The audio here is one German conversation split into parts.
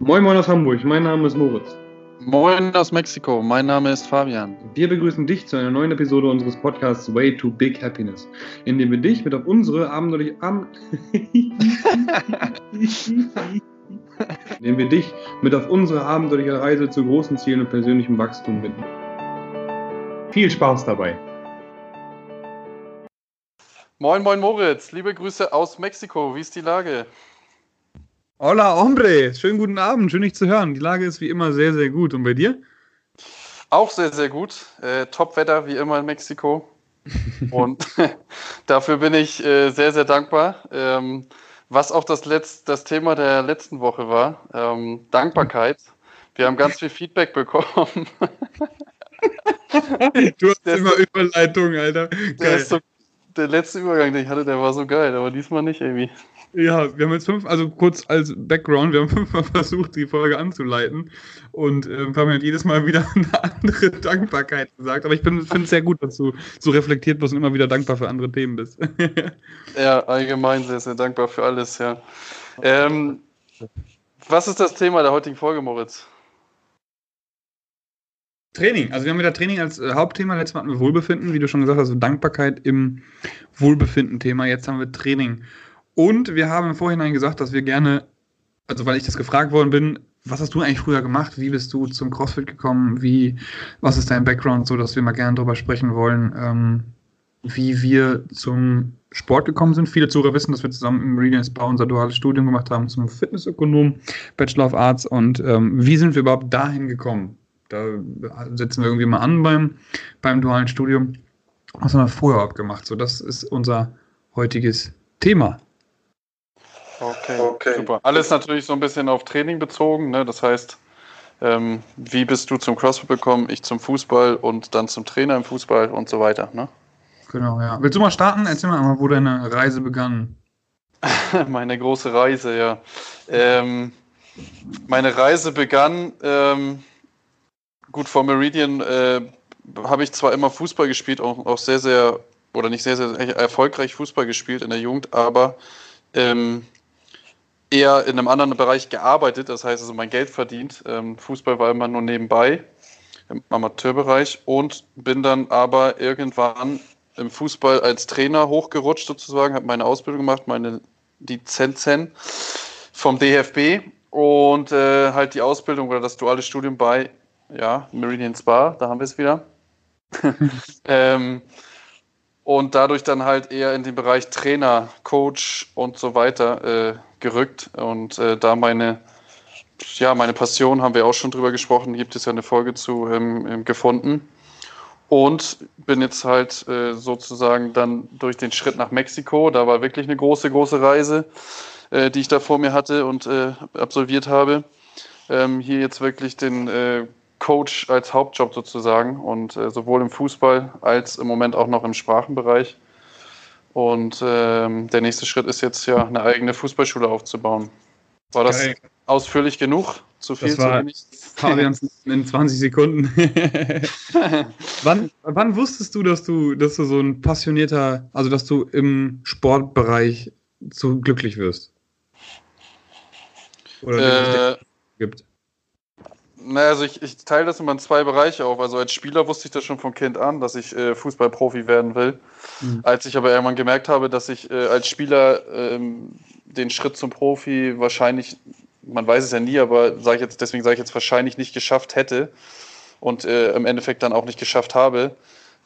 Moin Moin aus Hamburg, mein Name ist Moritz. Moin aus Mexiko, mein Name ist Fabian. Wir begrüßen dich zu einer neuen Episode unseres Podcasts Way to Big Happiness, in dem wir dich mit auf unsere abenteuerliche Am indem wir dich mit auf unsere abenteuerliche Reise zu großen Zielen und persönlichem Wachstum bitten. Viel Spaß dabei. Moin Moin Moritz, liebe Grüße aus Mexiko, wie ist die Lage? Hola, hombre. Schönen guten Abend. Schön, dich zu hören. Die Lage ist wie immer sehr, sehr gut. Und bei dir? Auch sehr, sehr gut. Äh, Top-Wetter wie immer in Mexiko. Und dafür bin ich äh, sehr, sehr dankbar. Ähm, was auch das, Letz-, das Thema der letzten Woche war, ähm, Dankbarkeit. Wir haben ganz viel Feedback bekommen. du hast der immer Überleitung, Alter. Geil. So, der letzte Übergang, den ich hatte, der war so geil, aber diesmal nicht irgendwie. Ja, wir haben jetzt fünf, also kurz als Background, wir haben fünfmal versucht, die Folge anzuleiten und äh, haben halt jedes Mal wieder eine andere Dankbarkeit gesagt. Aber ich finde es sehr gut, dass du so reflektiert bist und immer wieder dankbar für andere Themen bist. ja, allgemein sehr, sehr dankbar für alles, ja. Ähm, was ist das Thema der heutigen Folge, Moritz? Training. Also wir haben wieder Training als äh, Hauptthema. Letztes Mal hatten wir Wohlbefinden, wie du schon gesagt hast, also Dankbarkeit im Wohlbefinden-Thema. Jetzt haben wir Training. Und wir haben im Vorhinein gesagt, dass wir gerne, also weil ich das gefragt worden bin, was hast du eigentlich früher gemacht? Wie bist du zum CrossFit gekommen? Wie, was ist dein Background, so dass wir mal gerne darüber sprechen wollen, ähm, wie wir zum Sport gekommen sind. Viele Zuhörer wissen, dass wir zusammen im Meridian Spa unser duales Studium gemacht haben zum Fitnessökonom, Bachelor of Arts. Und ähm, wie sind wir überhaupt dahin gekommen? Da setzen wir irgendwie mal an beim, beim dualen Studium. Was haben wir vorher abgemacht? So, das ist unser heutiges Thema. Okay, okay, super. Alles natürlich so ein bisschen auf Training bezogen. Ne? Das heißt, ähm, wie bist du zum CrossFit gekommen? Ich zum Fußball und dann zum Trainer im Fußball und so weiter. Ne? Genau, ja. Willst du mal starten? Erzähl mal, wo deine Reise begann. meine große Reise, ja. Ähm, meine Reise begann, ähm, gut, vor Meridian äh, habe ich zwar immer Fußball gespielt, auch, auch, sehr, sehr, oder nicht sehr, sehr erfolgreich Fußball gespielt in der Jugend, aber ähm, eher in einem anderen Bereich gearbeitet, das heißt also mein Geld verdient. Ähm, Fußball war immer nur nebenbei im Amateurbereich und bin dann aber irgendwann im Fußball als Trainer hochgerutscht sozusagen, habe meine Ausbildung gemacht, meine Lizenzen vom DFB und äh, halt die Ausbildung oder das duale Studium bei ja, Meridian Spa, da haben wir es wieder. ähm, und dadurch dann halt eher in den Bereich Trainer, Coach und so weiter äh, gerückt. Und äh, da meine, ja, meine Passion, haben wir auch schon drüber gesprochen, gibt es ja eine Folge zu ähm, gefunden. Und bin jetzt halt äh, sozusagen dann durch den Schritt nach Mexiko, da war wirklich eine große, große Reise, äh, die ich da vor mir hatte und äh, absolviert habe. Ähm, hier jetzt wirklich den äh, Coach als Hauptjob sozusagen und äh, sowohl im Fußball als im Moment auch noch im Sprachenbereich. Und ähm, der nächste Schritt ist jetzt ja eine eigene Fußballschule aufzubauen. War das Geil. ausführlich genug? Zu viel, das war zu wenig? Fabians in 20 Sekunden. wann, wann wusstest du, dass du, dass du so ein passionierter, also dass du im Sportbereich so glücklich wirst? Oder äh, gibt? Naja, also ich, ich teile das immer in zwei Bereiche auf. Also als Spieler wusste ich das schon von Kind an, dass ich äh, Fußballprofi werden will. Mhm. Als ich aber irgendwann gemerkt habe, dass ich äh, als Spieler ähm, den Schritt zum Profi wahrscheinlich, man weiß es ja nie, aber sag ich jetzt, deswegen sage ich jetzt wahrscheinlich nicht geschafft hätte und äh, im Endeffekt dann auch nicht geschafft habe,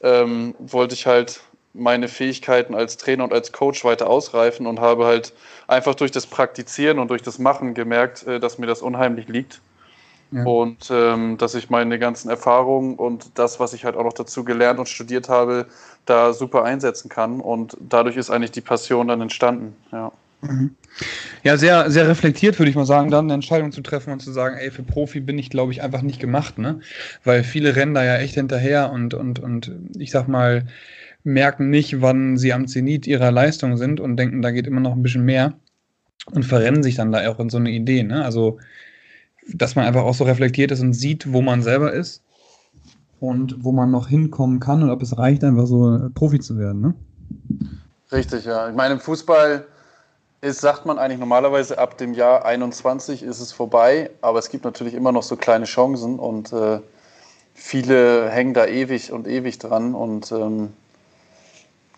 ähm, wollte ich halt meine Fähigkeiten als Trainer und als Coach weiter ausreifen und habe halt einfach durch das Praktizieren und durch das Machen gemerkt, äh, dass mir das unheimlich liegt ja. Und ähm, dass ich meine ganzen Erfahrungen und das, was ich halt auch noch dazu gelernt und studiert habe, da super einsetzen kann. Und dadurch ist eigentlich die Passion dann entstanden. Ja. Mhm. Ja, sehr, sehr reflektiert, würde ich mal sagen, dann eine Entscheidung zu treffen und zu sagen, ey, für Profi bin ich, glaube ich, einfach nicht gemacht, ne? Weil viele rennen da ja echt hinterher und, und, und ich sag mal, merken nicht, wann sie am Zenit ihrer Leistung sind und denken, da geht immer noch ein bisschen mehr und verrennen sich dann da auch in so eine Idee, ne? Also dass man einfach auch so reflektiert ist und sieht, wo man selber ist und wo man noch hinkommen kann und ob es reicht, einfach so Profi zu werden. Ne? Richtig, ja. Ich meine, im Fußball ist, sagt man eigentlich normalerweise, ab dem Jahr 21 ist es vorbei, aber es gibt natürlich immer noch so kleine Chancen und äh, viele hängen da ewig und ewig dran und ähm,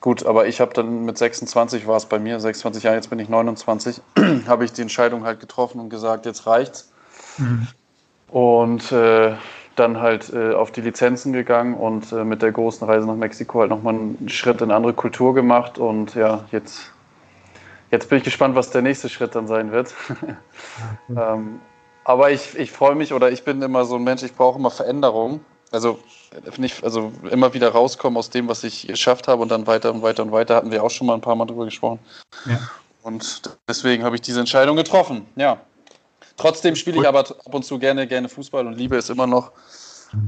gut, aber ich habe dann mit 26 war es bei mir, 26 Jahre, jetzt bin ich 29, habe ich die Entscheidung halt getroffen und gesagt, jetzt reicht's. Mhm. Und äh, dann halt äh, auf die Lizenzen gegangen und äh, mit der großen Reise nach Mexiko halt nochmal einen Schritt in eine andere Kultur gemacht und ja, jetzt, jetzt bin ich gespannt, was der nächste Schritt dann sein wird. ähm, aber ich, ich freue mich oder ich bin immer so ein Mensch, ich brauche immer Veränderung. Also, nicht, also immer wieder rauskommen aus dem, was ich geschafft habe und dann weiter und weiter und weiter, hatten wir auch schon mal ein paar Mal drüber gesprochen. Ja. Und deswegen habe ich diese Entscheidung getroffen, ja. Trotzdem spiele ich aber ab und zu gerne, gerne Fußball und liebe es immer noch,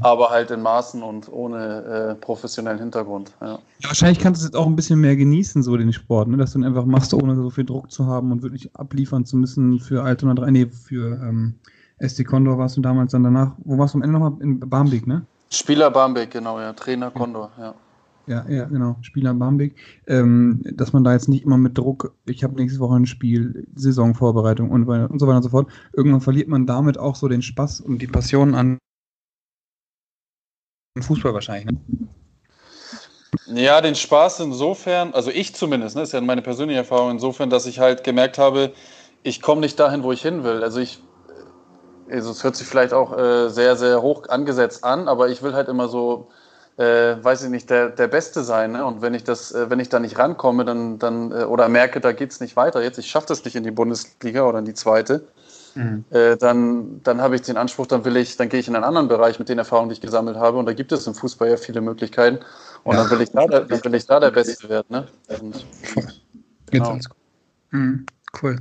aber halt in Maßen und ohne äh, professionellen Hintergrund. Ja. ja. wahrscheinlich kannst du es jetzt auch ein bisschen mehr genießen, so den Sport, ne? dass du ihn einfach machst, ohne so viel Druck zu haben und wirklich abliefern zu müssen für Altona 3, nee, für ähm, SD Condor warst du damals dann danach. Wo warst du am Ende nochmal? In Barmbek, ne? Spieler Barmbek, genau, ja. Trainer Condor, ja. Ja, ja, genau. Spieler Bambik. Ähm, dass man da jetzt nicht immer mit Druck, ich habe nächste Woche ein Spiel, Saisonvorbereitung und, und so weiter und so fort. Irgendwann verliert man damit auch so den Spaß und die Passion an Fußball wahrscheinlich, ne? Ja, den Spaß insofern, also ich zumindest, ne, ist ja meine persönliche Erfahrung insofern, dass ich halt gemerkt habe, ich komme nicht dahin, wo ich hin will. Also ich, also es hört sich vielleicht auch äh, sehr, sehr hoch angesetzt an, aber ich will halt immer so äh, weiß ich nicht, der, der Beste sein. Ne? Und wenn ich das, äh, wenn ich da nicht rankomme, dann, dann äh, oder merke, da geht es nicht weiter, jetzt, ich schaffe das nicht in die Bundesliga oder in die zweite, mhm. äh, dann, dann habe ich den Anspruch, dann will ich, dann gehe ich in einen anderen Bereich mit den Erfahrungen, die ich gesammelt habe. Und da gibt es im Fußball ja viele Möglichkeiten. Und ja. dann will ich da, dann will ich da der Beste werden. Ne? Und, genau. Mhm. Cool.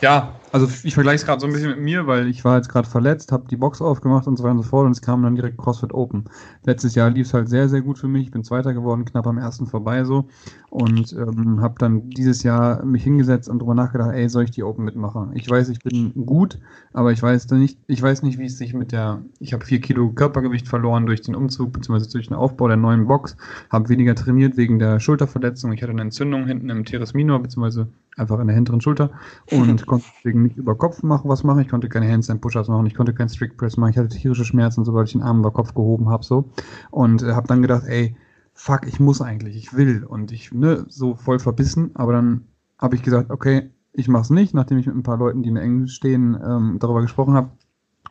Ja, also ich vergleiche es gerade so ein bisschen mit mir, weil ich war jetzt gerade verletzt, habe die Box aufgemacht und so weiter und so fort und es kam dann direkt CrossFit Open. Letztes Jahr lief es halt sehr, sehr gut für mich. Ich bin Zweiter geworden, knapp am ersten vorbei so und ähm, habe dann dieses Jahr mich hingesetzt und darüber nachgedacht, ey, soll ich die Open mitmachen? Ich weiß, ich bin gut, aber ich weiß nicht, ich weiß nicht, wie es sich mit der, ich habe vier Kilo Körpergewicht verloren durch den Umzug bzw. durch den Aufbau der neuen Box, habe weniger trainiert wegen der Schulterverletzung. Ich hatte eine Entzündung hinten im Teres Minor bzw. einfach in der hinteren Schulter und konnte deswegen nicht über Kopf machen, was machen. Ich konnte keine Handstand Push-Ups machen, ich konnte keinen Strict Press machen. Ich hatte tierische Schmerzen, sobald ich den Arm über Kopf gehoben habe so und äh, habe dann gedacht, ey, fuck, ich muss eigentlich, ich will und ich ne so voll verbissen, aber dann habe ich gesagt, okay, ich mach's nicht, nachdem ich mit ein paar Leuten, die mir eng stehen, ähm, darüber gesprochen habe,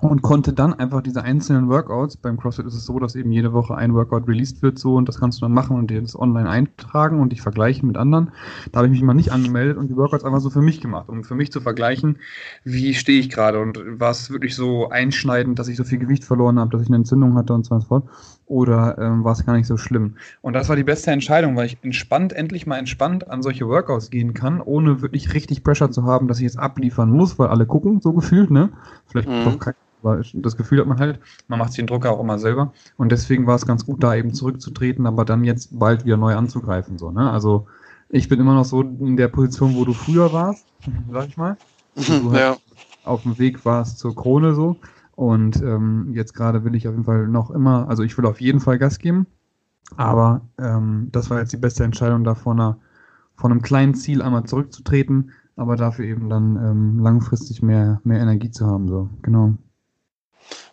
und konnte dann einfach diese einzelnen Workouts, beim CrossFit ist es so, dass eben jede Woche ein Workout released wird so und das kannst du dann machen und dir das online eintragen und dich vergleichen mit anderen. Da habe ich mich mal nicht angemeldet und die Workouts einfach so für mich gemacht, um für mich zu vergleichen, wie stehe ich gerade und war es wirklich so einschneidend, dass ich so viel Gewicht verloren habe, dass ich eine Entzündung hatte und so fort oder ähm, war es gar nicht so schlimm. Und das war die beste Entscheidung, weil ich entspannt, endlich mal entspannt an solche Workouts gehen kann, ohne wirklich richtig Pressure zu haben, dass ich jetzt abliefern muss, weil alle gucken, so gefühlt, ne? Vielleicht mhm. doch kein aber das Gefühl hat man halt, man macht sich den Drucker auch immer selber. Und deswegen war es ganz gut, da eben zurückzutreten, aber dann jetzt bald wieder neu anzugreifen. So, ne? Also ich bin immer noch so in der Position, wo du früher warst, sag ich mal. Du halt ja. auf dem Weg warst zur Krone so. Und ähm, jetzt gerade will ich auf jeden Fall noch immer, also ich will auf jeden Fall Gas geben. Aber ähm, das war jetzt die beste Entscheidung, da von, einer, von einem kleinen Ziel einmal zurückzutreten, aber dafür eben dann ähm, langfristig mehr, mehr Energie zu haben. So, genau.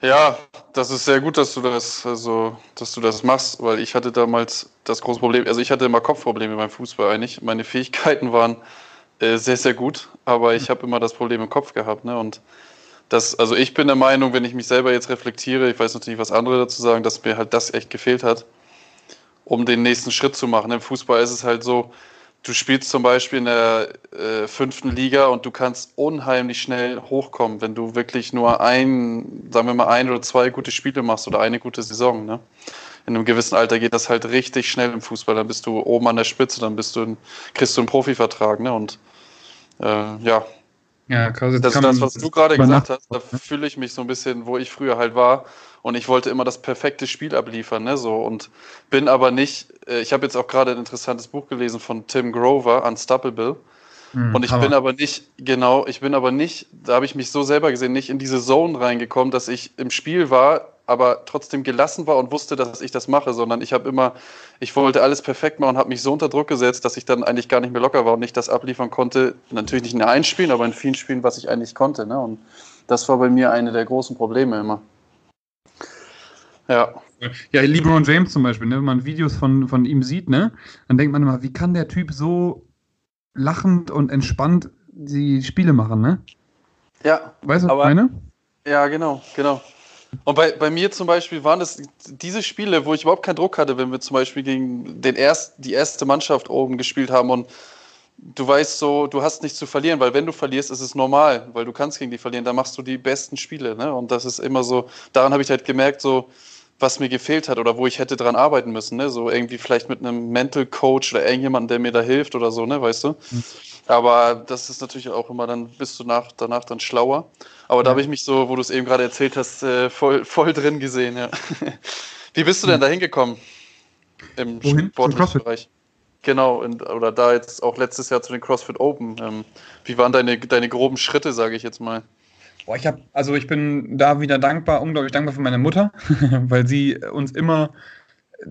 Ja, das ist sehr gut, dass du das, also, dass du das machst, weil ich hatte damals das große Problem, also ich hatte immer Kopfprobleme beim Fußball eigentlich. Meine Fähigkeiten waren äh, sehr, sehr gut, aber ich habe immer das Problem im Kopf gehabt. Ne? Und das, also ich bin der Meinung, wenn ich mich selber jetzt reflektiere, ich weiß natürlich, was andere dazu sagen, dass mir halt das echt gefehlt hat, um den nächsten Schritt zu machen. Im Fußball ist es halt so, du spielst zum Beispiel in der äh, fünften Liga und du kannst unheimlich schnell hochkommen, wenn du wirklich nur ein, sagen wir mal, ein oder zwei gute Spiele machst oder eine gute Saison. Ne? In einem gewissen Alter geht das halt richtig schnell im Fußball. Dann bist du oben an der Spitze, dann bist du ein, kriegst du einen Profivertrag. Ne? Und äh, ja, ja, das, das, was du gerade gesagt hast, da fühle ich mich so ein bisschen, wo ich früher halt war. Und ich wollte immer das perfekte Spiel abliefern, ne, so. Und bin aber nicht, äh, ich habe jetzt auch gerade ein interessantes Buch gelesen von Tim Grover, Unstoppable. Mhm, und ich Hammer. bin aber nicht, genau, ich bin aber nicht, da habe ich mich so selber gesehen, nicht in diese Zone reingekommen, dass ich im Spiel war, aber trotzdem gelassen war und wusste, dass ich das mache, sondern ich habe immer, ich wollte alles perfekt machen und habe mich so unter Druck gesetzt, dass ich dann eigentlich gar nicht mehr locker war und nicht das abliefern konnte. Natürlich nicht in allen Spielen, aber in vielen Spielen, was ich eigentlich konnte. Ne? Und das war bei mir eine der großen Probleme immer. Ja. Ja, LeBron James zum Beispiel, ne? wenn man Videos von, von ihm sieht, ne? dann denkt man immer, wie kann der Typ so lachend und entspannt die Spiele machen, ne? Ja. Weißt du, was ich meine? Ja, genau, genau. Und bei, bei mir zum Beispiel waren es diese Spiele, wo ich überhaupt keinen Druck hatte, wenn wir zum Beispiel gegen den erst, die erste Mannschaft oben gespielt haben und du weißt so, du hast nichts zu verlieren, weil wenn du verlierst, ist es normal, weil du kannst gegen die verlieren, dann machst du die besten Spiele. Ne? Und das ist immer so, daran habe ich halt gemerkt, so, was mir gefehlt hat oder wo ich hätte dran arbeiten müssen. Ne? So irgendwie vielleicht mit einem Mental Coach oder irgendjemandem, der mir da hilft oder so, ne, weißt du? Mhm. Aber das ist natürlich auch immer, dann bist du nach, danach dann schlauer. Aber ja. da habe ich mich so, wo du es eben gerade erzählt hast, äh, voll, voll drin gesehen, ja. Wie bist du denn da hingekommen? Im Sportbereich? Genau, und, oder da jetzt auch letztes Jahr zu den CrossFit Open. Ähm, wie waren deine, deine groben Schritte, sage ich jetzt mal? Boah, ich habe, also ich bin da wieder dankbar, unglaublich dankbar für meine Mutter, weil sie uns immer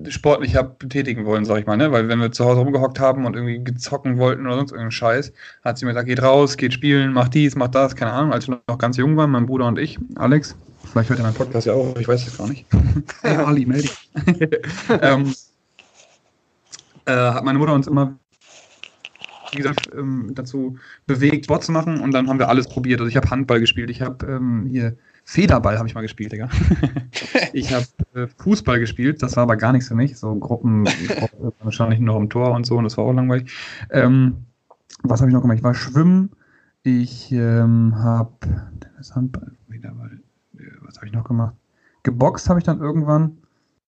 sportlich habe betätigen wollen, sag ich mal, ne? Weil wenn wir zu Hause rumgehockt haben und irgendwie gezocken wollten oder sonst irgendeinen Scheiß, hat sie mir gesagt, geht raus, geht spielen, mach dies, mach das, keine Ahnung, als wir noch ganz jung waren, mein Bruder und ich, Alex, vielleicht hört er meinen Podcast ja auch, ich weiß es gar nicht. hey Ali, melde dich. ähm, äh, hat meine Mutter uns immer wie gesagt, ähm, dazu bewegt, Sport zu machen und dann haben wir alles probiert. Also ich habe Handball gespielt, ich habe ähm, hier Federball habe ich mal gespielt, Digga. ich habe äh, Fußball gespielt, das war aber gar nichts für mich. So Gruppen, wahrscheinlich nur im Tor und so, und das war auch langweilig. Ähm, was habe ich noch gemacht? Ich war schwimmen. Ich ähm, habe Handball, Federball, äh, was habe ich noch gemacht? Geboxt habe ich dann irgendwann.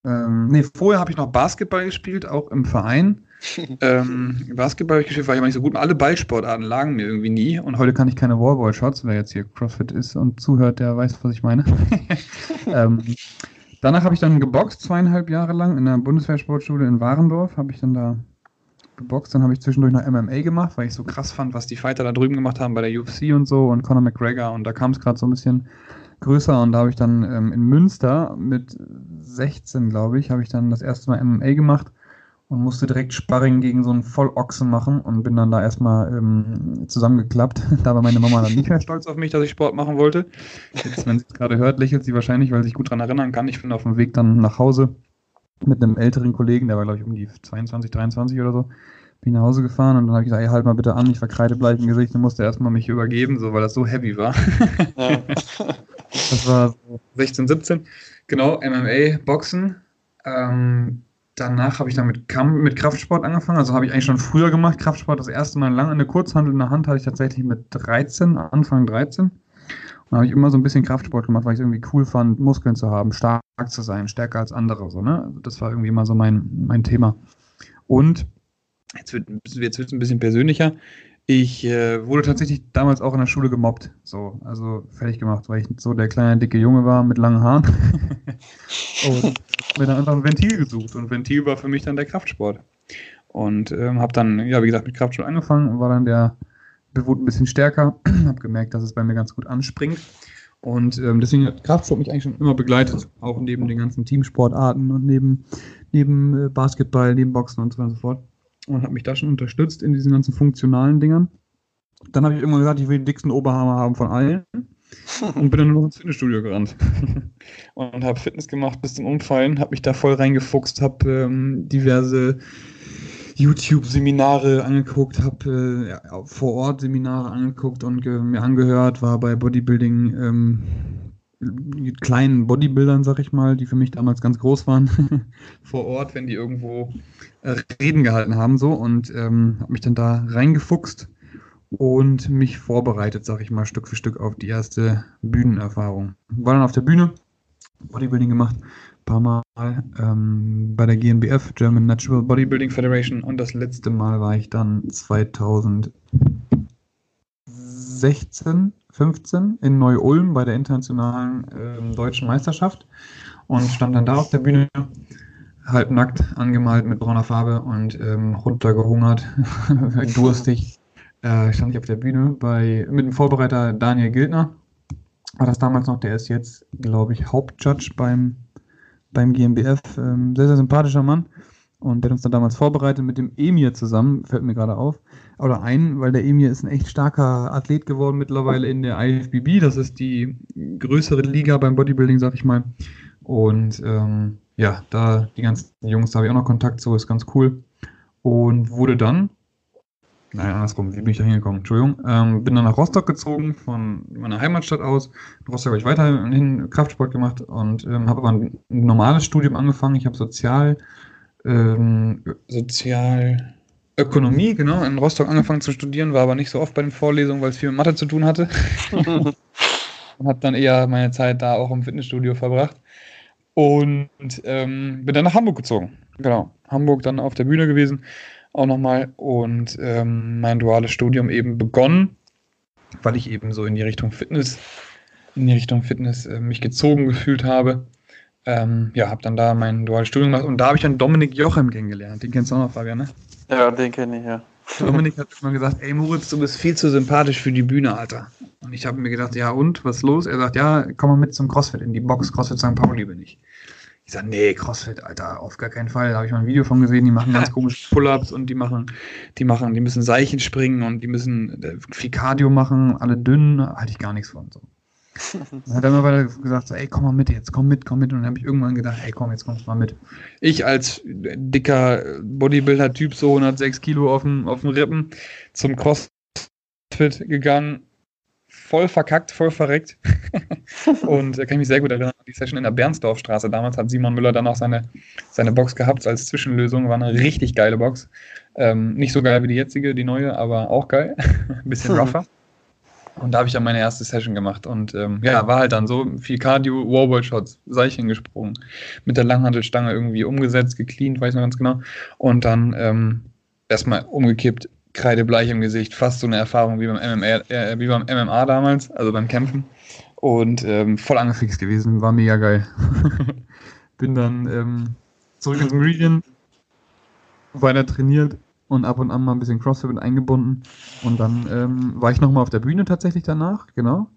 Ähm, nee, vorher habe ich noch Basketball gespielt, auch im Verein ähm, Basketball habe ich gespielt, war ich aber nicht so gut. Alle Ballsportarten lagen mir irgendwie nie. Und heute kann ich keine Wallball-Shots. Wer jetzt hier CrossFit ist und zuhört, der weiß, was ich meine. ähm, danach habe ich dann geboxt, zweieinhalb Jahre lang in der Bundeswehrsportschule in Warendorf. Habe ich dann da geboxt. Dann habe ich zwischendurch noch MMA gemacht, weil ich so krass fand, was die Fighter da drüben gemacht haben bei der UFC und so und Conor McGregor. Und da kam es gerade so ein bisschen größer und da habe ich dann ähm, in Münster mit 16, glaube ich, habe ich dann das erste Mal MMA gemacht und musste direkt Sparring gegen so einen Vollochsen machen und bin dann da erstmal ähm, zusammengeklappt. Da war meine Mama dann nicht mehr stolz auf mich, dass ich Sport machen wollte. Jetzt, wenn sie es gerade hört, lächelt sie wahrscheinlich, weil sie sich gut daran erinnern kann. Ich bin auf dem Weg dann nach Hause mit einem älteren Kollegen, der war glaube ich um die 22, 23 oder so. Bin nach Hause gefahren und dann habe ich gesagt, ey, halt mal bitte an, ich war kreidebleich im Gesicht und musste erstmal mich übergeben, so weil das so heavy war. Ja. das war so 16, 17. Genau, MMA, Boxen. Ähm, danach habe ich dann mit, mit Kraftsport angefangen. Also habe ich eigentlich schon früher gemacht. Kraftsport das erste Mal lang eine Kurzhandel in der Hand hatte ich tatsächlich mit 13, Anfang 13. Und habe ich immer so ein bisschen Kraftsport gemacht, weil ich es irgendwie cool fand, Muskeln zu haben, stark zu sein, stärker als andere. So, ne? Also das war irgendwie immer so mein, mein Thema. Und jetzt wird es jetzt ein bisschen persönlicher. Ich äh, wurde tatsächlich damals auch in der Schule gemobbt. So, also fertig gemacht, weil ich so der kleine, dicke Junge war mit langen Haaren. und mir dann einfach ein Ventil gesucht. Und Ventil war für mich dann der Kraftsport. Und ähm, habe dann, ja, wie gesagt, mit Kraftsport angefangen, war dann der Bewut ein bisschen stärker, habe gemerkt, dass es bei mir ganz gut anspringt. Und ähm, deswegen hat Kraftsport mich eigentlich schon immer begleitet, auch neben den ganzen Teamsportarten und neben, neben äh, Basketball, neben Boxen und so weiter und so fort und habe mich da schon unterstützt in diesen ganzen funktionalen Dingern. Dann habe ich irgendwann gesagt, ich will den dicksten Oberhammer haben von allen und bin dann nur noch ins Fitnessstudio gerannt und habe Fitness gemacht bis zum Umfallen, habe mich da voll reingefuchst, habe ähm, diverse YouTube-Seminare angeguckt, habe äh, ja, vor Ort Seminare angeguckt und mir angehört, war bei Bodybuilding ähm, kleinen Bodybuildern, sag ich mal, die für mich damals ganz groß waren, vor Ort, wenn die irgendwo äh, Reden gehalten haben, so und ähm, habe mich dann da reingefuchst und mich vorbereitet, sag ich mal, Stück für Stück auf die erste Bühnenerfahrung. War dann auf der Bühne, Bodybuilding gemacht, ein paar Mal ähm, bei der GNBF, German Natural Bodybuilding Federation und das letzte Mal war ich dann 2016 15 in Neu-Ulm bei der internationalen äh, deutschen Meisterschaft und stand dann da auf der Bühne, halb nackt, angemalt mit brauner Farbe und ähm, runtergehungert, durstig. Äh, stand ich auf der Bühne bei, mit dem Vorbereiter Daniel Gildner. War das damals noch, der ist jetzt, glaube ich, Hauptjudge beim beim GmbF. Ähm, sehr, sehr sympathischer Mann. Und der hat uns dann damals vorbereitet mit dem Emir zusammen, fällt mir gerade auf. Oder ein, weil der Emir ist ein echt starker Athlet geworden mittlerweile in der IFBB. Das ist die größere Liga beim Bodybuilding, sag ich mal. Und ähm, ja, da die ganzen Jungs, da habe ich auch noch Kontakt zu, ist ganz cool. Und wurde dann, nein, andersrum, wie bin ich da hingekommen? Entschuldigung, ähm, bin dann nach Rostock gezogen, von meiner Heimatstadt aus. In Rostock habe ich weiterhin Kraftsport gemacht und ähm, habe aber ein normales Studium angefangen. Ich habe Sozial, ähm, Sozialökonomie, genau, in Rostock angefangen zu studieren, war aber nicht so oft bei den Vorlesungen, weil es viel mit Mathe zu tun hatte. und habe dann eher meine Zeit da auch im Fitnessstudio verbracht. Und ähm, bin dann nach Hamburg gezogen. Genau. Hamburg dann auf der Bühne gewesen, auch nochmal. Und ähm, mein duales Studium eben begonnen, weil ich eben so in die Richtung Fitness, in die Richtung Fitness äh, mich gezogen gefühlt habe. Ähm, ja, habe dann da mein duales Studium gemacht und da habe ich dann Dominik Jochem kennengelernt. Den kennst du auch noch, Fabian, ne? Ja, den kenne ich, ja. Dominik hat immer gesagt, ey Moritz, du bist viel zu sympathisch für die Bühne, Alter. Und ich habe mir gedacht, ja und, was ist los? Er sagt, ja, komm mal mit zum CrossFit, in die Box CrossFit St. Pauli bin ich. Ich sage, nee, CrossFit, Alter, auf gar keinen Fall. Da habe ich mal ein Video von gesehen, die machen ganz komische Pull-Ups und die machen, die machen, die müssen Seichen springen und die müssen äh, viel Cardio machen, alle dünn, halte ich gar nichts von. So. Dann hat er immer weiter gesagt, so, ey, komm mal mit jetzt, komm mit, komm mit. Und dann habe ich irgendwann gedacht, ey, komm, jetzt kommst du mal mit. Ich als dicker Bodybuilder-Typ, so 106 Kilo auf dem, auf dem Rippen, zum CrossFit gegangen, voll verkackt, voll verreckt. und da kann ich mich sehr gut erinnern die Session in der Bernsdorfstraße. Damals hat Simon Müller dann auch seine, seine Box gehabt als Zwischenlösung. War eine richtig geile Box. Ähm, nicht so geil wie die jetzige, die neue, aber auch geil. Ein bisschen rougher. Und da habe ich dann meine erste Session gemacht. Und ähm, ja, war halt dann so viel Cardio, Wallball-Shots, Seilchen gesprungen, mit der Langhantelstange irgendwie umgesetzt, gecleant, weiß noch ganz genau. Und dann ähm, erstmal umgekippt, kreidebleich im Gesicht, fast so eine Erfahrung wie beim MMA, äh, wie beim MMA damals, also beim Kämpfen. Und ähm, voll angefixt gewesen, war mega geil. Bin dann ähm, zurück ins Meridian, weiter trainiert, und ab und an mal ein bisschen CrossFit mit eingebunden. Und dann ähm, war ich nochmal auf der Bühne tatsächlich danach, genau.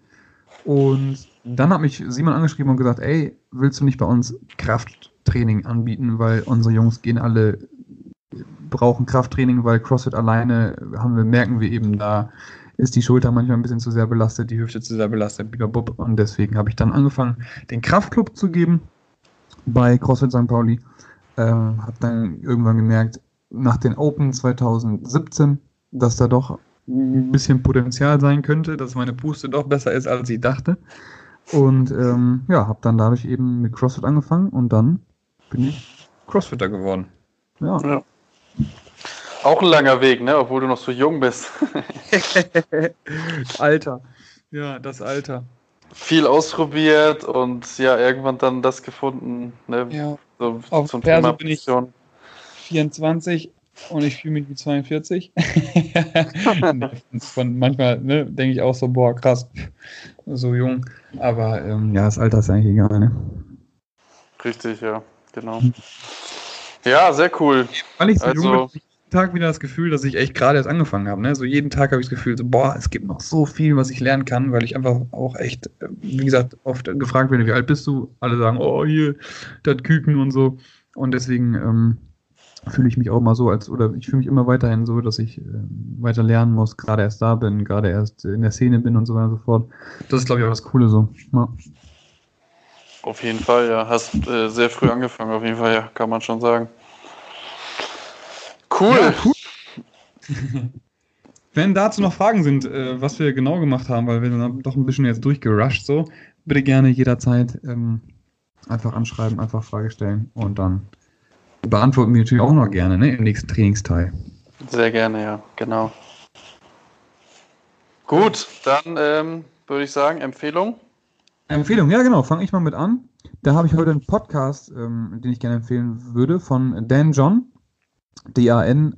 Und dann hat mich Simon angeschrieben und gesagt, ey, willst du nicht bei uns Krafttraining anbieten, weil unsere Jungs gehen alle, brauchen Krafttraining, weil CrossFit alleine haben wir, merken wir eben, da ist die Schulter manchmal ein bisschen zu sehr belastet, die Hüfte zu sehr belastet, und deswegen habe ich dann angefangen, den Kraftclub zu geben bei CrossFit St. Pauli. Ähm, habe dann irgendwann gemerkt, nach den Open 2017, dass da doch ein bisschen Potenzial sein könnte, dass meine Puste doch besser ist, als ich dachte. Und ähm, ja, habe dann dadurch eben mit CrossFit angefangen und dann bin ich Crossfitter geworden. Ja. ja. Auch ein langer Weg, ne? Obwohl du noch so jung bist. Alter. Ja, das Alter. Viel ausprobiert und ja, irgendwann dann das gefunden. Ne? Ja. So, Auf zum Perso Thema bin ich 24 und ich fühle mich wie 42. Von manchmal ne, denke ich auch so, boah, krass, so jung. Aber ähm, ja, das Alter ist eigentlich egal, ne? Richtig, ja, genau. Ja, sehr cool. Weil ich so also, jung bin, jeden Tag wieder das Gefühl, dass ich echt gerade erst angefangen habe. Ne? So jeden Tag habe ich das Gefühl, so, boah, es gibt noch so viel, was ich lernen kann, weil ich einfach auch echt, wie gesagt, oft gefragt werde, wie alt bist du? Alle sagen, oh, hier, das Küken und so. Und deswegen, ähm, fühle ich mich auch mal so, als oder ich fühle mich immer weiterhin so, dass ich äh, weiter lernen muss, gerade erst da bin, gerade erst in der Szene bin und so weiter und so fort. Das ist, glaube ich, auch das Coole so. Ja. Auf jeden Fall, ja. Hast äh, sehr früh angefangen, auf jeden Fall, ja, kann man schon sagen. Cool. Ja, cool. Wenn dazu noch Fragen sind, äh, was wir genau gemacht haben, weil wir dann doch ein bisschen jetzt durchgerusht, so, bitte gerne jederzeit ähm, einfach anschreiben, einfach Frage stellen und dann beantworten wir natürlich auch noch gerne ne, im nächsten Trainingsteil. Sehr gerne, ja, genau. Gut, dann ähm, würde ich sagen, Empfehlung. Empfehlung, ja genau, fange ich mal mit an. Da habe ich heute einen Podcast, ähm, den ich gerne empfehlen würde, von Dan John, D-A-N-J-O-H-N.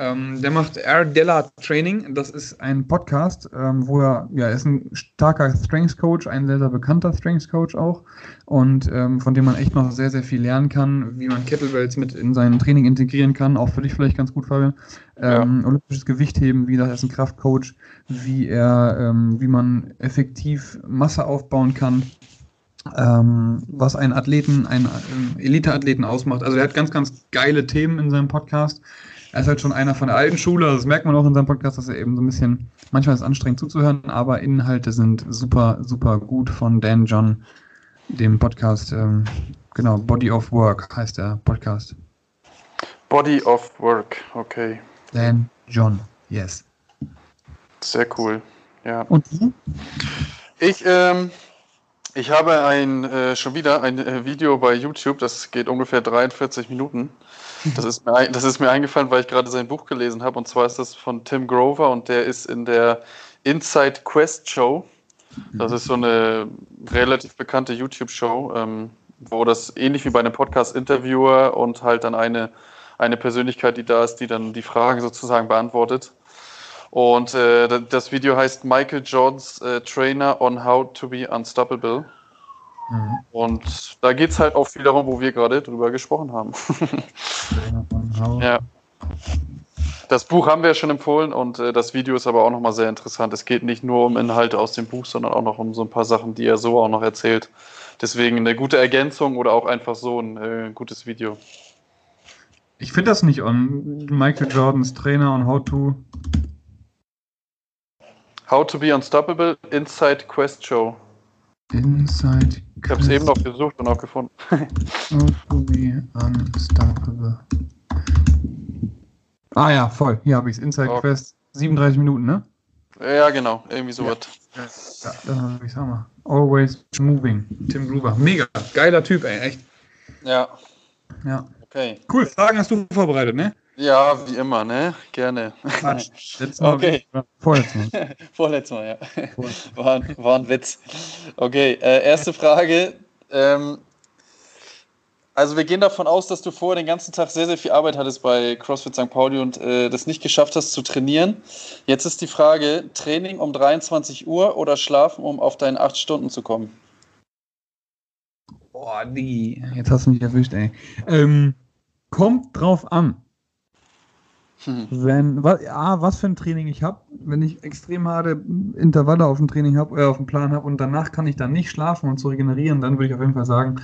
Ähm, der macht Air Della Training. Das ist ein Podcast, ähm, wo er, ja, ist ein starker Strengths Coach, ein sehr, sehr bekannter Strengths Coach auch. Und ähm, von dem man echt noch sehr, sehr viel lernen kann, wie man Kettlebells mit in sein Training integrieren kann. Auch für dich vielleicht ganz gut, Fabian. Ähm, ja. Olympisches Gewichtheben, wie das ist ein Kraftcoach, wie er, ähm, wie man effektiv Masse aufbauen kann. ähm, was einen Athleten, einen ähm, Elite-Athleten ausmacht. Also er hat ganz, ganz geile Themen in seinem Podcast. Er ist halt schon einer von der alten Schule, also das merkt man auch in seinem Podcast, dass er eben so ein bisschen, manchmal ist es anstrengend zuzuhören, aber Inhalte sind super, super gut von Dan John, dem Podcast, ähm, genau, Body of Work heißt der Podcast. Body of Work, okay. Dan John, yes. Sehr cool, ja. Und du? Ich, ähm, ich habe ein, äh, schon wieder ein äh, Video bei YouTube, das geht ungefähr 43 Minuten. Das ist, mir, das ist mir eingefallen, weil ich gerade sein Buch gelesen habe. Und zwar ist das von Tim Grover und der ist in der Inside Quest Show. Das ist so eine relativ bekannte YouTube-Show, ähm, wo das ähnlich wie bei einem Podcast Interviewer und halt dann eine, eine Persönlichkeit, die da ist, die dann die Fragen sozusagen beantwortet. Und äh, das Video heißt Michael Jordans äh, Trainer on How to Be Unstoppable. Mhm. Und da geht es halt auch viel darum, wo wir gerade drüber gesprochen haben. ja. Das Buch haben wir ja schon empfohlen und äh, das Video ist aber auch nochmal sehr interessant. Es geht nicht nur um Inhalte aus dem Buch, sondern auch noch um so ein paar Sachen, die er so auch noch erzählt. Deswegen eine gute Ergänzung oder auch einfach so ein äh, gutes Video. Ich finde das nicht on Michael Jordans Trainer on How to How to be Unstoppable Inside Quest Show. Inside Ich habe es eben noch gesucht und auch gefunden. Unstoppable. Ah ja, voll. Hier habe ich es. Inside oh. Quest. 37 Minuten, ne? Ja, genau. Irgendwie so ja. was. Ja, das habe ich mal. Always moving. Tim Gruber. Mega. Geiler Typ, ey. Echt. Ja. Ja. Okay. Cool. Fragen hast du vorbereitet, ne? Ja, wie immer, ne? Gerne. Letztes Mal okay. Vorletztes Mal. Vorletztes Mal, ja. War, war ein Witz. Okay, äh, erste Frage. Ähm, also wir gehen davon aus, dass du vorher den ganzen Tag sehr, sehr viel Arbeit hattest bei CrossFit St. Pauli und äh, das nicht geschafft hast zu trainieren. Jetzt ist die Frage, Training um 23 Uhr oder Schlafen, um auf deine 8 Stunden zu kommen? Boah, die. Jetzt hast du mich erwischt, ey. Ähm, kommt drauf an. Hm. Wenn, was, ja, was für ein Training ich habe, wenn ich extrem harte Intervalle auf dem Training habe, äh, auf dem Plan habe und danach kann ich dann nicht schlafen und zu regenerieren, dann würde ich auf jeden Fall sagen,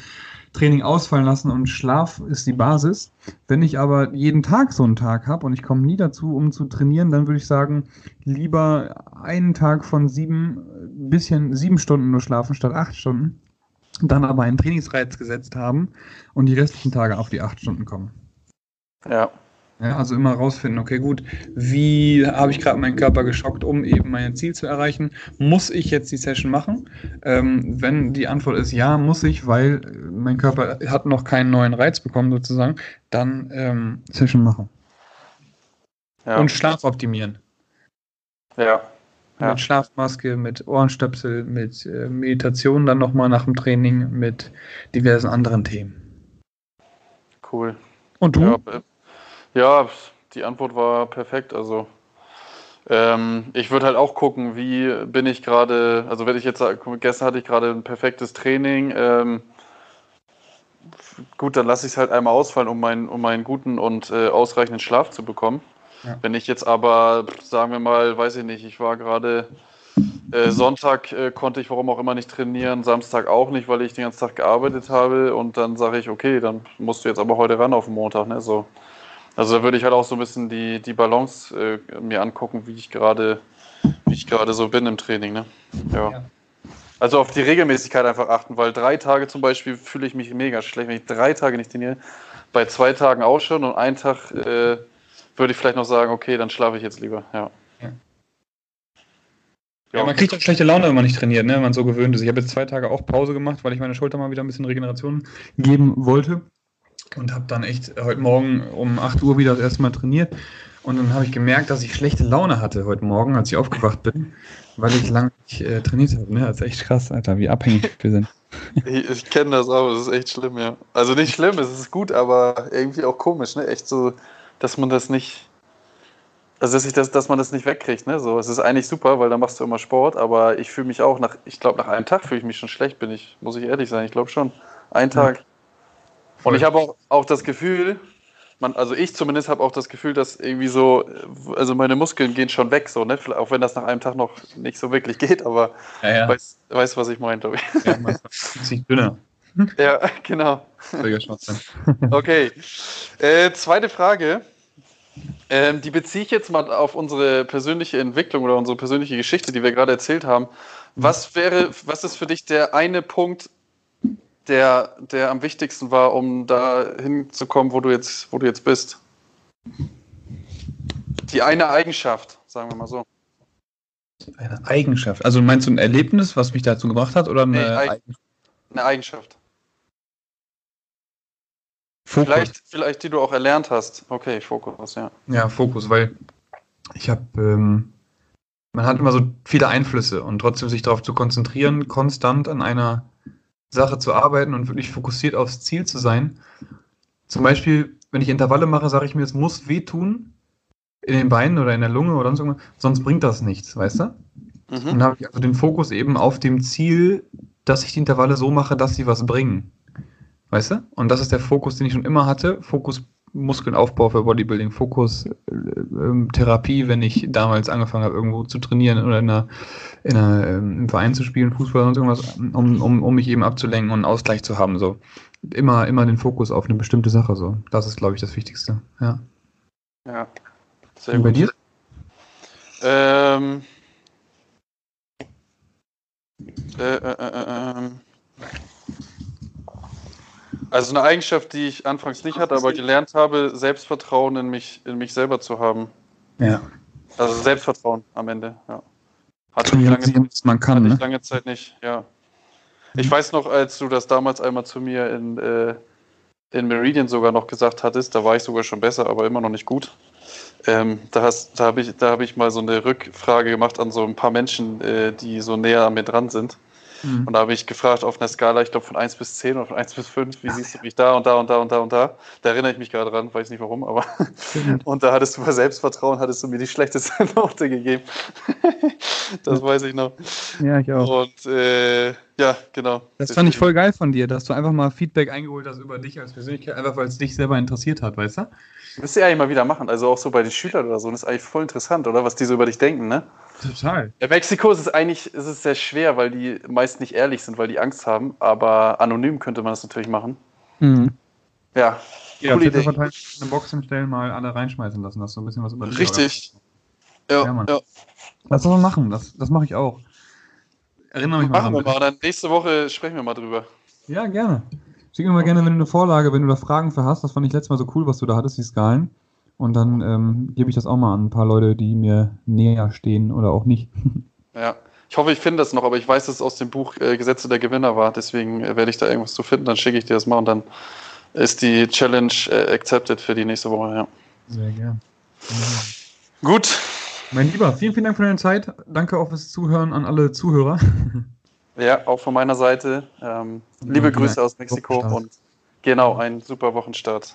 Training ausfallen lassen und Schlaf ist die Basis. Wenn ich aber jeden Tag so einen Tag habe und ich komme nie dazu, um zu trainieren, dann würde ich sagen, lieber einen Tag von sieben, bisschen sieben Stunden nur schlafen statt acht Stunden, dann aber einen Trainingsreiz gesetzt haben und die restlichen Tage auf die acht Stunden kommen. Ja, ja, also immer rausfinden, okay, gut, wie habe ich gerade meinen Körper geschockt, um eben mein Ziel zu erreichen? Muss ich jetzt die Session machen? Ähm, wenn die Antwort ist ja, muss ich, weil mein Körper hat noch keinen neuen Reiz bekommen sozusagen, dann ähm, Session machen. Ja. Und Schlaf optimieren. Ja. ja. Mit Schlafmaske, mit Ohrenstöpsel, mit äh, Meditation dann nochmal nach dem Training, mit diversen anderen Themen. Cool. Und du? Ja, ja, die Antwort war perfekt. Also ähm, ich würde halt auch gucken, wie bin ich gerade, also wenn ich jetzt gestern hatte ich gerade ein perfektes Training, ähm, gut, dann lasse ich es halt einmal ausfallen, um meinen, um meinen guten und äh, ausreichenden Schlaf zu bekommen. Ja. Wenn ich jetzt aber, sagen wir mal, weiß ich nicht, ich war gerade äh, Sonntag äh, konnte ich warum auch immer nicht trainieren, Samstag auch nicht, weil ich den ganzen Tag gearbeitet habe und dann sage ich, okay, dann musst du jetzt aber heute ran auf den Montag, ne? So. Also da würde ich halt auch so ein bisschen die, die Balance äh, mir angucken, wie ich gerade, wie ich gerade so bin im Training. Ne? Ja. ja. Also auf die Regelmäßigkeit einfach achten, weil drei Tage zum Beispiel fühle ich mich mega schlecht, wenn ich drei Tage nicht trainiere. Bei zwei Tagen auch schon und einen Tag äh, würde ich vielleicht noch sagen, okay, dann schlafe ich jetzt lieber. Ja. ja. Ja, man kriegt auch schlechte Laune, wenn man nicht trainiert, ne? wenn man so gewöhnt ist. Ich habe jetzt zwei Tage auch Pause gemacht, weil ich meine Schulter mal wieder ein bisschen Regeneration geben wollte und habe dann echt heute Morgen um 8 Uhr wieder das erste Mal trainiert. Und dann habe ich gemerkt, dass ich schlechte Laune hatte heute Morgen, als ich aufgewacht bin, weil ich lange nicht äh, trainiert habe. Ne? Das ist echt krass, Alter, wie abhängig wir sind. Ich, ich kenne das auch, das ist echt schlimm, ja. Also nicht schlimm, es ist gut, aber irgendwie auch komisch, ne? Echt so, dass man das nicht. Also dass, ich das, dass man das nicht wegkriegt, ne? So, es ist eigentlich super, weil da machst du immer Sport, aber ich fühle mich auch nach, ich glaube, nach einem Tag fühle ich mich schon schlecht, bin ich, muss ich ehrlich sein, ich glaube schon. Ein Tag. Und ich habe auch, auch das Gefühl, man, also ich zumindest habe auch das Gefühl, dass irgendwie so, also meine Muskeln gehen schon weg, so, ne? Auch wenn das nach einem Tag noch nicht so wirklich geht, aber Ja, ja. weißt, weißt was ich meine, glaube ich. ja man ist sich dünner. ja, genau. Okay. Äh, zweite Frage. Ähm, die beziehe ich jetzt mal auf unsere persönliche Entwicklung oder unsere persönliche Geschichte, die wir gerade erzählt haben. Was wäre, was ist für dich der eine Punkt, der, der am wichtigsten war, um da hinzukommen, wo du jetzt, wo du jetzt bist? Die eine Eigenschaft, sagen wir mal so. Eine Eigenschaft. Also meinst du ein Erlebnis, was mich dazu gebracht hat, oder eine Nee, Eig- Eigenschaft? Eine Eigenschaft. Fokus? Vielleicht, vielleicht, die du auch erlernt hast. Okay, Fokus, ja. Ja, Fokus, weil ich habe, ähm, man hat immer so viele Einflüsse und trotzdem sich darauf zu konzentrieren, konstant an einer Sache zu arbeiten und wirklich fokussiert aufs Ziel zu sein. Zum Beispiel, wenn ich Intervalle mache, sage ich mir, es muss wehtun in den Beinen oder in der Lunge oder sonst irgendwas, sonst bringt das nichts, weißt du? Und Mhm. dann habe ich also den Fokus eben auf dem Ziel, dass ich die Intervalle so mache, dass sie was bringen. Weißt du? Und das ist der Fokus, den ich schon immer hatte. Fokus Muskelaufbau für Bodybuilding, Fokus äh, ähm, Therapie, wenn ich damals angefangen habe, irgendwo zu trainieren oder in einer, in einer, ähm, im Verein zu spielen, Fußball oder sonst irgendwas, um, um, um mich eben abzulenken und einen Ausgleich zu haben. So. Immer, immer den Fokus auf eine bestimmte Sache. So. Das ist, glaube ich, das Wichtigste. Ja. Ja. Sehr Und bei gut. dir? Ähm. Äh, äh, äh, ähm. Also eine Eigenschaft, die ich anfangs nicht hatte, aber gelernt habe, Selbstvertrauen in mich, in mich selber zu haben. Ja. Also Selbstvertrauen am Ende, ja. Hatte ich lange, man kann, hatte ich ne? lange Zeit nicht, ja. Ich weiß noch, als du das damals einmal zu mir in, äh, in Meridian sogar noch gesagt hattest, da war ich sogar schon besser, aber immer noch nicht gut. Ähm, da hast- da habe ich, da hab ich mal so eine Rückfrage gemacht an so ein paar Menschen, äh, die so näher an mir dran sind. Mhm. Und da habe ich gefragt auf einer Skala, ich glaube von 1 bis 10 oder von 1 bis 5, wie siehst du mich da und da und da und da und da? Da erinnere ich mich gerade dran, weiß nicht warum, aber. Und da hattest du bei Selbstvertrauen, hattest du mir die schlechteste Note gegeben. das weiß ich noch. Ja, ich Und äh, ja, genau. Das fand ich voll geil von dir, dass du einfach mal Feedback eingeholt hast über dich als Persönlichkeit, einfach weil es dich selber interessiert hat, weißt du? Müsst ihr eigentlich mal wieder machen. Also auch so bei den Schülern oder so. Das ist eigentlich voll interessant, oder? Was die so über dich denken, ne? Total. In Mexiko ist es eigentlich ist es sehr schwer, weil die meist nicht ehrlich sind, weil die Angst haben. Aber anonym könnte man das natürlich machen. Mhm. Ja, Ja, Coole Idee. Idee. eine Box hinstellen, mal alle reinschmeißen lassen, dass so ein bisschen was über Richtig. ja, Ja, Mann. ja. Lass das mal machen, das, das mache ich auch. Erinnere mich Machen mal wir dran. mal. Dann nächste Woche sprechen wir mal drüber. Ja, gerne. Schick mir mal gerne, wenn du eine Vorlage, wenn du da Fragen für hast. Das fand ich letztes Mal so cool, was du da hattest, die Skalen. Und dann ähm, gebe ich das auch mal an ein paar Leute, die mir näher stehen oder auch nicht. Ja. Ich hoffe, ich finde das noch, aber ich weiß, dass es aus dem Buch äh, Gesetze der Gewinner war. Deswegen äh, werde ich da irgendwas zu finden. Dann schicke ich dir das mal und dann ist die Challenge äh, accepted für die nächste Woche. Ja. Sehr gern. Gut. Mein Lieber, vielen, vielen Dank für deine Zeit. Danke auch fürs Zuhören an alle Zuhörer. Ja, auch von meiner Seite. Ähm, liebe Ja, Grüße aus Mexiko und genau, einen super Wochenstart.